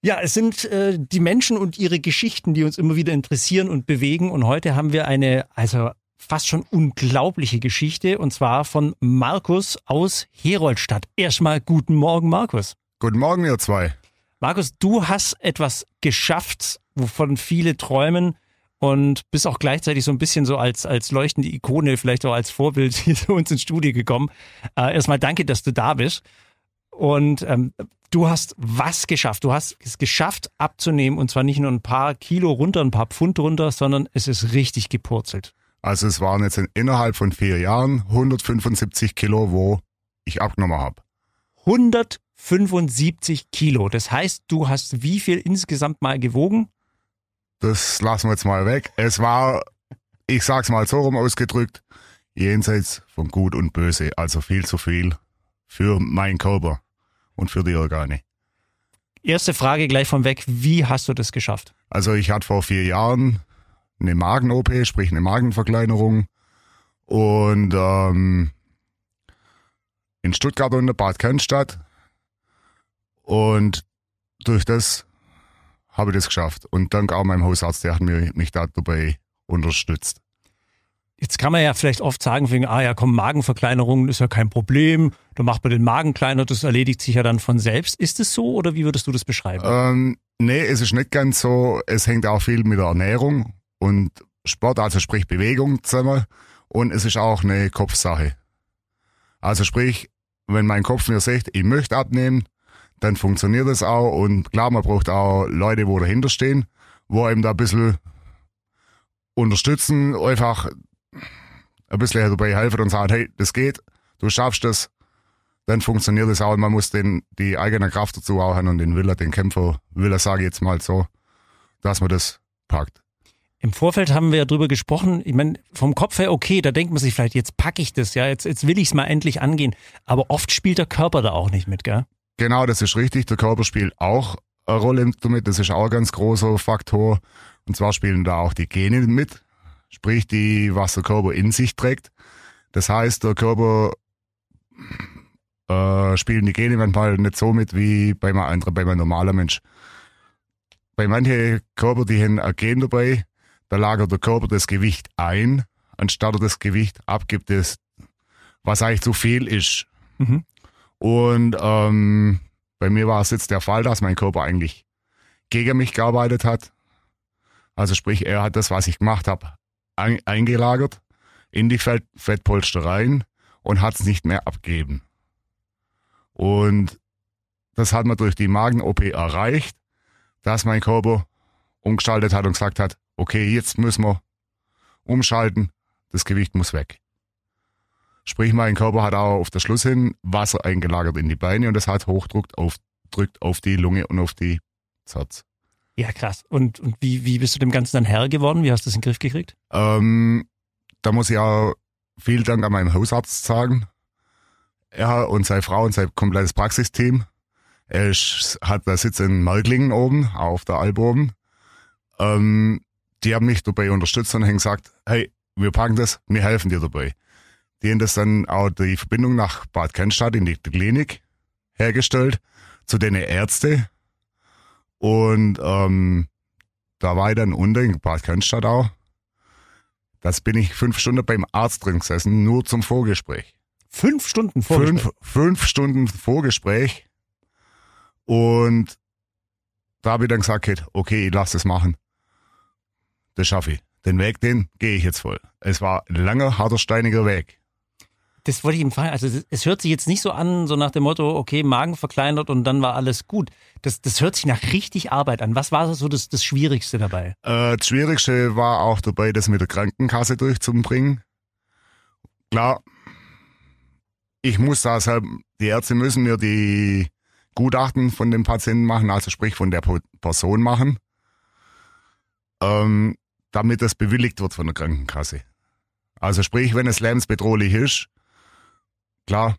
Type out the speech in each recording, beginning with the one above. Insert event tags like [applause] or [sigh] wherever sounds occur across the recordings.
Ja, es sind äh, die Menschen und ihre Geschichten, die uns immer wieder interessieren und bewegen. Und heute haben wir eine, also fast schon unglaubliche Geschichte, und zwar von Markus aus Heroldstadt. Erstmal guten Morgen, Markus. Guten Morgen, ihr zwei. Markus, du hast etwas geschafft, wovon viele träumen und bist auch gleichzeitig so ein bisschen so als, als leuchtende Ikone, vielleicht auch als Vorbild [laughs] hier zu uns ins Studio gekommen. Äh, erstmal danke, dass du da bist. Und ähm, du hast was geschafft? Du hast es geschafft abzunehmen und zwar nicht nur ein paar Kilo runter, ein paar Pfund runter, sondern es ist richtig gepurzelt. Also es waren jetzt in, innerhalb von vier Jahren 175 Kilo, wo ich abgenommen habe. 175 Kilo. Das heißt, du hast wie viel insgesamt mal gewogen? Das lassen wir jetzt mal weg. Es war, ich sag's mal so rum ausgedrückt, jenseits von Gut und Böse. Also viel zu viel für meinen Körper und für die Organe. Erste Frage gleich von weg. Wie hast du das geschafft? Also ich hatte vor vier Jahren eine Magen-OP, sprich eine Magenverkleinerung. Und ähm, in Stuttgart und in Bad Cannstatt. Und durch das habe ich das geschafft. Und dank auch meinem Hausarzt, der hat mir, mich da dabei unterstützt. Jetzt kann man ja vielleicht oft sagen, wegen, ah ja, komm, Magenverkleinerung ist ja kein Problem. Da macht man den Magen kleiner, das erledigt sich ja dann von selbst. Ist es so oder wie würdest du das beschreiben? Ähm, nee, es ist nicht ganz so. Es hängt auch viel mit der Ernährung und Sport, also sprich Bewegung zusammen. Und es ist auch eine Kopfsache. Also sprich, wenn mein Kopf mir sagt, ich möchte abnehmen, dann funktioniert das auch. Und klar, man braucht auch Leute, wo dahinter stehen, wo einem da ein bisschen unterstützen, einfach ein bisschen dabei helfen und sagen, hey, das geht, du schaffst das, dann funktioniert das auch. Und man muss den, die eigene Kraft dazu auch haben und den Wille, den Kämpfer Wille, sage ich jetzt mal so, dass man das packt. Im Vorfeld haben wir ja drüber gesprochen. Ich meine, vom Kopf her okay, da denkt man sich vielleicht, jetzt packe ich das, ja, jetzt, jetzt will ich es mal endlich angehen. Aber oft spielt der Körper da auch nicht mit, gell? Genau, das ist richtig. Der Körper spielt auch eine Rolle damit. Das ist auch ein ganz großer Faktor. Und zwar spielen da auch die Gene mit, sprich die, was der Körper in sich trägt. Das heißt, der Körper äh, spielen die Gene manchmal nicht so mit wie bei einem anderen, bei einem normalen Mensch. Bei manchen Körper, die haben ein Gen dabei, da lagert der Körper das Gewicht ein, anstatt er das Gewicht abgibt, das, was eigentlich zu viel ist. Mhm. Und ähm, bei mir war es jetzt der Fall, dass mein Körper eigentlich gegen mich gearbeitet hat. Also sprich, er hat das, was ich gemacht habe, ein, eingelagert in die Fett, Fettpolster rein und hat es nicht mehr abgegeben. Und das hat man durch die Magen-OP erreicht, dass mein Körper umgestaltet hat und gesagt hat, okay, jetzt müssen wir umschalten, das Gewicht muss weg. Sprich, mein Körper hat auch auf der Schluss hin Wasser eingelagert in die Beine und das hat Hochdruck auf, drückt auf die Lunge und auf die Herz. Ja, krass. Und, und wie, wie bist du dem Ganzen dann Herr geworden? Wie hast du das in den Griff gekriegt? Ähm, da muss ich auch viel Dank an meinem Hausarzt sagen. Er und seine Frau und sein komplettes Praxisteam. Er ist, hat da Sitz in Marklingen oben, auf der Alp oben. Ähm, die haben mich dabei unterstützt und haben gesagt, hey, wir packen das, wir helfen dir dabei. Die haben das dann auch die Verbindung nach Bad Cannstatt in die Klinik hergestellt, zu den Ärzte. Und ähm, da war ich dann unten in Bad Cannstatt auch. Das bin ich fünf Stunden beim Arzt drin gesessen, nur zum Vorgespräch. Fünf Stunden Vorgespräch? Fünf, fünf Stunden Vorgespräch. Und da habe ich dann gesagt, okay, ich lass das machen. Das schaffe ich. Den Weg, den gehe ich jetzt voll. Es war ein langer, harter, steiniger Weg. Das wollte ich ihm fragen. Also es hört sich jetzt nicht so an, so nach dem Motto, okay, Magen verkleinert und dann war alles gut. Das, das hört sich nach richtig Arbeit an. Was war so das, das Schwierigste dabei? Äh, das Schwierigste war auch dabei, das mit der Krankenkasse durchzubringen. Klar, ich muss halt, die Ärzte müssen mir die Gutachten von dem Patienten machen, also sprich von der Person machen, ähm, damit das bewilligt wird von der Krankenkasse. Also sprich, wenn es lebensbedrohlich ist, klar,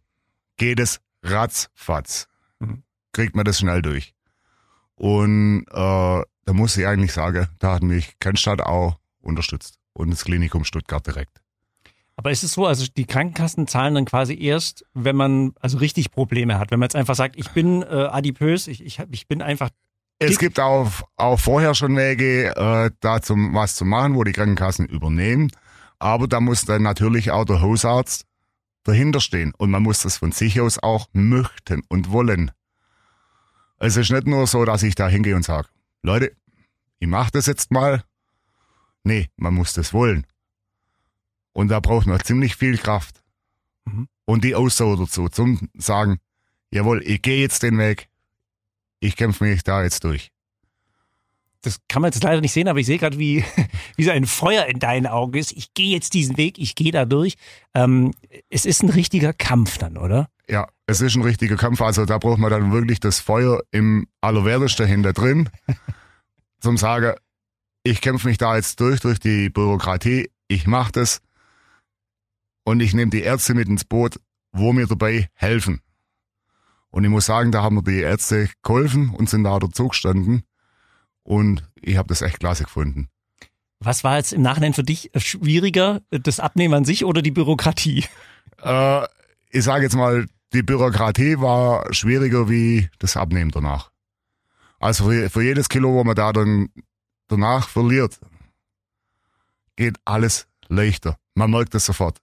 geht es ratzfatz. Mhm. Kriegt man das schnell durch. Und äh, da muss ich eigentlich sagen, da hat mich Kennstadt auch unterstützt und das Klinikum Stuttgart direkt. Aber ist es so, also die Krankenkassen zahlen dann quasi erst, wenn man also richtig Probleme hat. Wenn man jetzt einfach sagt, ich bin äh, adipös, ich, ich, ich bin einfach Es gibt auch, auch vorher schon Wege, äh, da zum, was zu machen, wo die Krankenkassen übernehmen. Aber da muss dann natürlich auch der Hausarzt dahinter stehen. Und man muss das von sich aus auch möchten und wollen. Es ist nicht nur so, dass ich da hingehe und sage, Leute, ich mache das jetzt mal. Nee, man muss das wollen. Und da braucht man ziemlich viel Kraft. Mhm. Und die Ausdauer dazu, zum sagen, jawohl, ich gehe jetzt den Weg, ich kämpfe mich da jetzt durch. Das kann man jetzt leider nicht sehen, aber ich sehe gerade, wie, wie so ein Feuer in deinen Augen ist. Ich gehe jetzt diesen Weg, ich gehe da durch. Ähm, es ist ein richtiger Kampf dann, oder? Ja, es ist ein richtiger Kampf. Also da braucht man dann wirklich das Feuer im Allerwertesten hinter drin, [laughs] zum sagen, ich kämpfe mich da jetzt durch, durch die Bürokratie, ich mache das und ich nehme die Ärzte mit ins Boot, wo mir dabei helfen. Und ich muss sagen, da haben mir die Ärzte geholfen und sind da dazu gestanden. Und ich habe das echt klasse gefunden. Was war jetzt im Nachhinein für dich schwieriger, das Abnehmen an sich oder die Bürokratie? Äh, ich sage jetzt mal, die Bürokratie war schwieriger wie das Abnehmen danach. Also für, für jedes Kilo, wo man da dann danach verliert, geht alles leichter. Man merkt das sofort.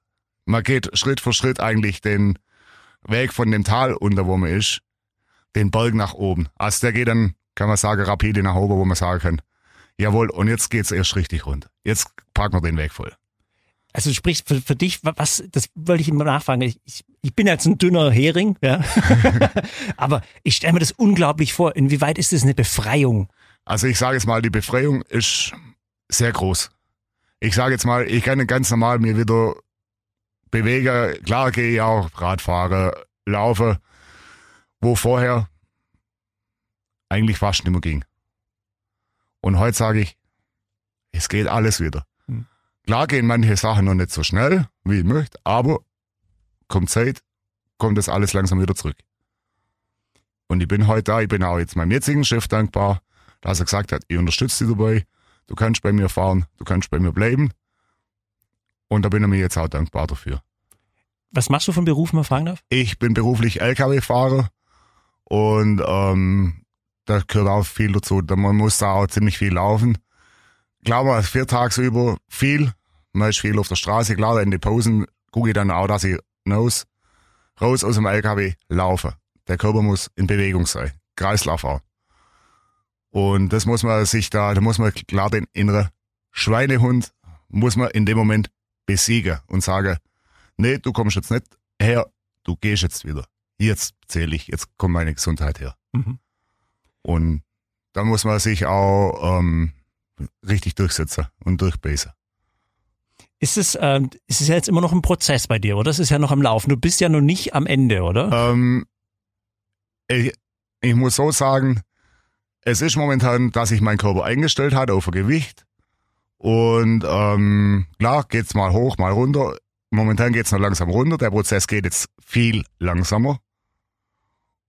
Man geht Schritt für Schritt eigentlich den Weg von dem Tal unter, wo man ist, den Berg nach oben. Also der geht dann, kann man sagen, rapide nach oben, wo man sagen kann, jawohl, und jetzt geht's erst richtig rund. Jetzt packen wir den Weg voll. Also sprich für, für dich, was, das wollte ich immer nachfragen. Ich, ich bin jetzt ein dünner Hering, ja. [laughs] [laughs] Aber ich stelle mir das unglaublich vor. Inwieweit ist das eine Befreiung? Also ich sage jetzt mal, die Befreiung ist sehr groß. Ich sage jetzt mal, ich kann ganz normal mir wieder bewegen. Klar gehe ich auch Radfahren, laufe, wo vorher eigentlich fast nicht mehr ging. Und heute sage ich, es geht alles wieder. Hm. Klar gehen manche Sachen noch nicht so schnell, wie ich möchte, aber kommt Zeit, kommt das alles langsam wieder zurück. Und ich bin heute da, ich bin auch jetzt meinem jetzigen Chef dankbar, dass er gesagt hat, ich unterstütze dich dabei, du kannst bei mir fahren, du kannst bei mir bleiben. Und da bin ich mir jetzt auch dankbar dafür. Was machst du von Beruf, wenn man fragen darf? Ich bin beruflich LKW-Fahrer und ähm, da gehört auch viel dazu. Man muss da auch ziemlich viel laufen. Klar, man ist vier Tage über viel. Man ist viel auf der Straße. Klar, in den Pausen gucke ich dann auch, dass ich raus, raus aus dem LKW laufe. Der Körper muss in Bewegung sein. Kreislauf auch. Und das muss man sich da, da muss man klar den inneren Schweinehund, muss man in dem Moment besiegen und sagen, nee, du kommst jetzt nicht her, du gehst jetzt wieder. Jetzt zähle ich, jetzt kommt meine Gesundheit her. Mhm. Und da muss man sich auch ähm, richtig durchsetzen und durchbeißen. Ist es, äh, ist es ja jetzt immer noch ein Prozess bei dir, oder? Das ist ja noch am Laufen. Du bist ja noch nicht am Ende, oder? Ähm, ich, ich muss so sagen, es ist momentan, dass sich mein Körper eingestellt hat auf ein Gewicht. Und ähm, klar, geht's mal hoch, mal runter. Momentan geht's noch langsam runter. Der Prozess geht jetzt viel langsamer.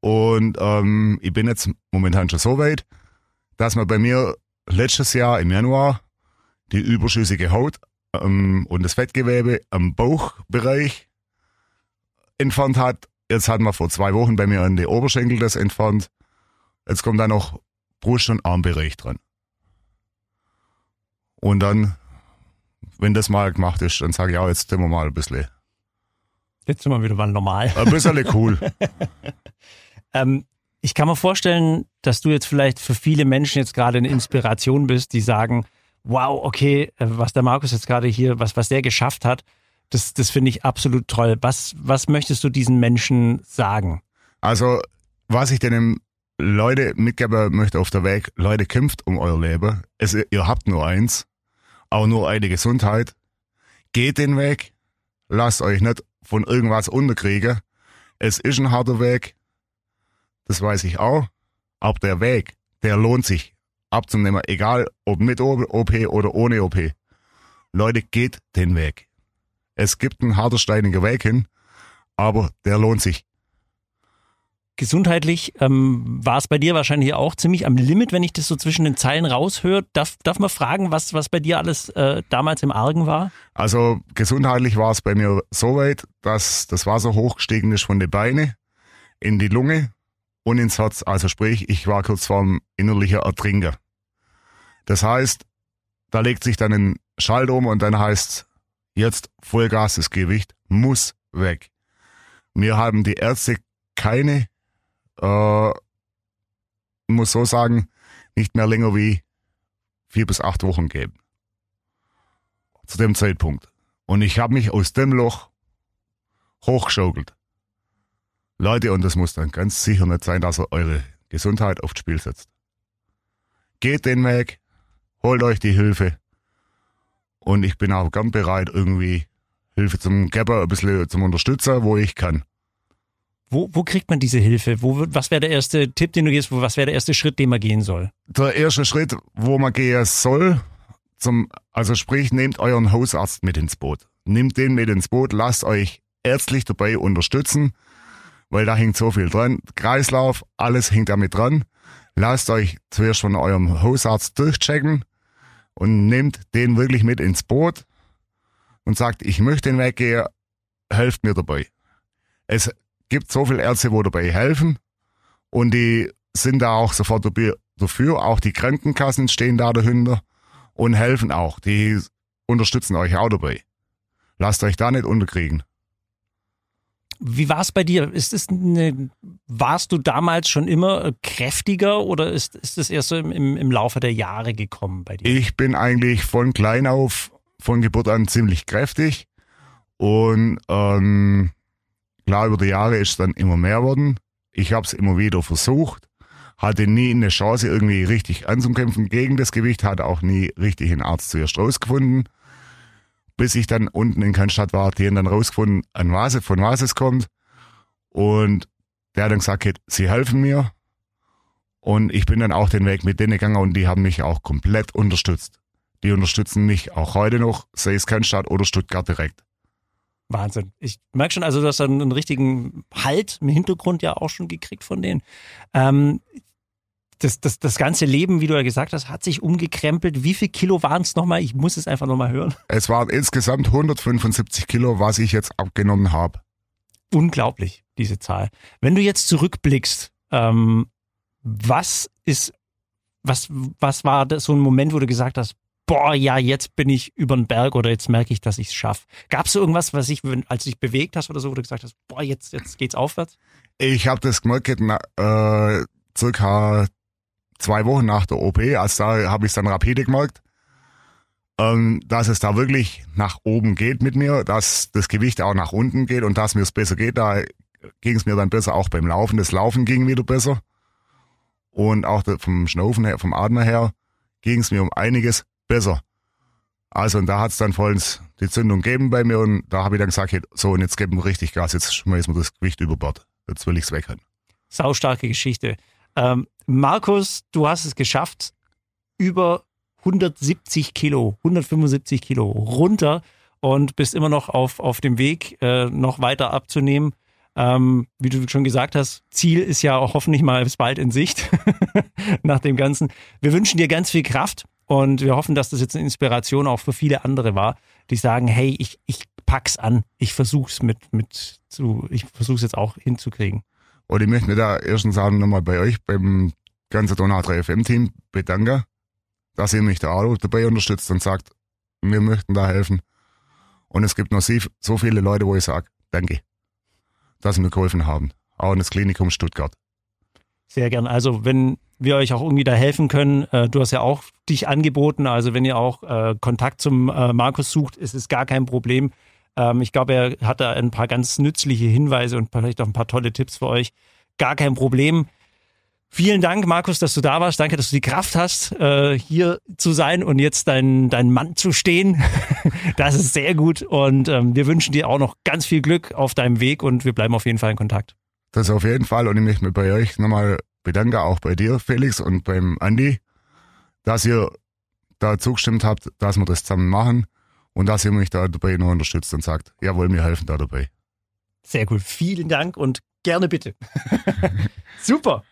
Und ähm, ich bin jetzt momentan schon so weit, dass man bei mir letztes Jahr im Januar die überschüssige Haut ähm, und das Fettgewebe am Bauchbereich entfernt hat. Jetzt hat man vor zwei Wochen bei mir an die Oberschenkel das entfernt. Jetzt kommt da noch Brust- und Armbereich dran. Und dann, wenn das mal gemacht ist, dann sage ich auch, jetzt sind wir mal ein bisschen. Jetzt sind wir wieder mal normal. Ein bisschen cool. [laughs] ähm, ich kann mir vorstellen, dass du jetzt vielleicht für viele Menschen jetzt gerade eine Inspiration bist, die sagen, wow, okay, äh, was der Markus jetzt gerade hier, was, was der geschafft hat, das, das finde ich absolut toll. Was, was möchtest du diesen Menschen sagen? Also, was ich denen Leute mitgeben möchte auf der Weg, Leute kämpft um euer Leben. Es, ihr habt nur eins, auch nur eine Gesundheit. Geht den Weg, lasst euch nicht von irgendwas unterkriegen. Es ist ein harter Weg, das weiß ich auch. Aber der Weg, der lohnt sich abzunehmen, egal ob mit OP oder ohne OP. Leute, geht den Weg. Es gibt einen harter, steiniger Weg hin, aber der lohnt sich. Gesundheitlich ähm, war es bei dir wahrscheinlich auch ziemlich am Limit, wenn ich das so zwischen den Zeilen raushöre. Darf, darf man fragen, was, was bei dir alles äh, damals im Argen war? Also gesundheitlich war es bei mir so weit, dass das Wasser hochgestiegen ist von den Beinen in die Lunge und ins Herz. Also sprich, ich war kurz vorm innerlichen Ertrinken. Das heißt, da legt sich dann ein Schalter um und dann heißt jetzt Vollgas, das Gewicht muss weg. Mir haben die Ärzte keine, äh, muss so sagen, nicht mehr länger wie vier bis acht Wochen geben. Zu dem Zeitpunkt. Und ich habe mich aus dem Loch hochgeschaukelt. Leute, und das muss dann ganz sicher nicht sein, dass ihr eure Gesundheit aufs Spiel setzt. Geht den Weg, holt euch die Hilfe. Und ich bin auch gern bereit, irgendwie Hilfe zum Gapper, ein bisschen zum Unterstützen, wo ich kann. Wo, wo kriegt man diese Hilfe? Wo, was wäre der erste Tipp, den du gehst? Was wäre der erste Schritt, den man gehen soll? Der erste Schritt, wo man gehen soll, zum, also sprich, nehmt euren Hausarzt mit ins Boot. Nehmt den mit ins Boot, lasst euch ärztlich dabei unterstützen, weil da hängt so viel dran. Kreislauf, alles hängt damit dran. Lasst euch zuerst von eurem Hausarzt durchchecken und nehmt den wirklich mit ins Boot und sagt, ich möchte den weggehen, helft mir dabei. Es gibt so viele Ärzte, wo dabei helfen und die sind da auch sofort dafür. Auch die Krankenkassen stehen da dahinter und helfen auch. Die unterstützen euch auch dabei. Lasst euch da nicht unterkriegen. Wie war es bei dir? Ist es eine, warst du damals schon immer kräftiger oder ist, ist es erst so im, im, im Laufe der Jahre gekommen bei dir? Ich bin eigentlich von klein auf, von Geburt an ziemlich kräftig und ähm, klar über die Jahre ist es dann immer mehr worden. Ich habe es immer wieder versucht, hatte nie eine Chance irgendwie richtig anzukämpfen gegen das Gewicht, hatte auch nie richtig einen Arzt zuerst rausgefunden bis ich dann unten in Cannstatt war, die haben dann rausgefunden, an was, von was es kommt. Und der hat dann gesagt, sie helfen mir. Und ich bin dann auch den Weg mit denen gegangen und die haben mich auch komplett unterstützt. Die unterstützen mich auch heute noch, sei es Cannstatt oder Stuttgart direkt. Wahnsinn. Ich merke schon, also du hast einen richtigen Halt im Hintergrund ja auch schon gekriegt von denen. Ähm, das, das, das ganze Leben, wie du ja gesagt hast, hat sich umgekrempelt. Wie viel Kilo waren es nochmal? Ich muss es einfach nochmal hören. Es waren insgesamt 175 Kilo, was ich jetzt abgenommen habe. Unglaublich, diese Zahl. Wenn du jetzt zurückblickst, ähm, was ist, was, was war das so ein Moment, wo du gesagt hast, boah, ja, jetzt bin ich über den Berg oder jetzt merke ich, dass ich es schaffe. Gab es so irgendwas, was ich, als du dich bewegt hast oder so, wo du gesagt hast, boah, jetzt, jetzt geht's aufwärts? Ich habe das gemerkt, äh, circa zwei Wochen nach der OP, als da habe ich es dann rapide gemerkt, ähm, dass es da wirklich nach oben geht mit mir, dass das Gewicht auch nach unten geht und dass mir es besser geht. Da ging es mir dann besser auch beim Laufen. Das Laufen ging wieder besser. Und auch vom Schnaufen her, vom Atmen her, ging es mir um einiges besser. Also und da hat es dann vollends die Zündung gegeben bei mir und da habe ich dann gesagt, so und jetzt geben wir richtig Gas, jetzt schmeißen wir das Gewicht über Bord. Jetzt will ich es weg haben. Saustarke Geschichte. Ähm, Markus, du hast es geschafft, über 170 Kilo, 175 Kilo runter und bist immer noch auf, auf dem Weg, äh, noch weiter abzunehmen. Ähm, wie du schon gesagt hast, Ziel ist ja auch hoffentlich mal bis bald in Sicht [laughs] nach dem Ganzen. Wir wünschen dir ganz viel Kraft und wir hoffen, dass das jetzt eine Inspiration auch für viele andere war, die sagen, hey, ich, ich pack's an, ich versuch's mit, mit zu, ich versuch's jetzt auch hinzukriegen. Und ich möchte mich da erstens auch nochmal bei euch, beim ganzen Donau 3 FM Team bedanken, dass ihr mich da auch dabei unterstützt und sagt, wir möchten da helfen. Und es gibt noch so viele Leute, wo ich sage, danke, dass sie mir geholfen haben. Auch in das Klinikum Stuttgart. Sehr gern. Also wenn wir euch auch irgendwie da helfen können, äh, du hast ja auch dich angeboten, also wenn ihr auch äh, Kontakt zum äh, Markus sucht, ist es gar kein Problem. Ähm, ich glaube, er hat da ein paar ganz nützliche Hinweise und vielleicht auch ein paar tolle Tipps für euch. Gar kein Problem. Vielen Dank, Markus, dass du da warst. Danke, dass du die Kraft hast, äh, hier zu sein und jetzt dein, dein Mann zu stehen. [laughs] Das ist sehr gut. Und ähm, wir wünschen dir auch noch ganz viel Glück auf deinem Weg und wir bleiben auf jeden Fall in Kontakt. Das auf jeden Fall. Und ich möchte mich bei euch nochmal bedanken, auch bei dir, Felix, und beim Andi, dass ihr da zugestimmt habt, dass wir das zusammen machen und dass ihr mich da dabei noch unterstützt und sagt, jawohl, wir helfen da dabei. Sehr gut. Vielen Dank und gerne bitte. [laughs] Super.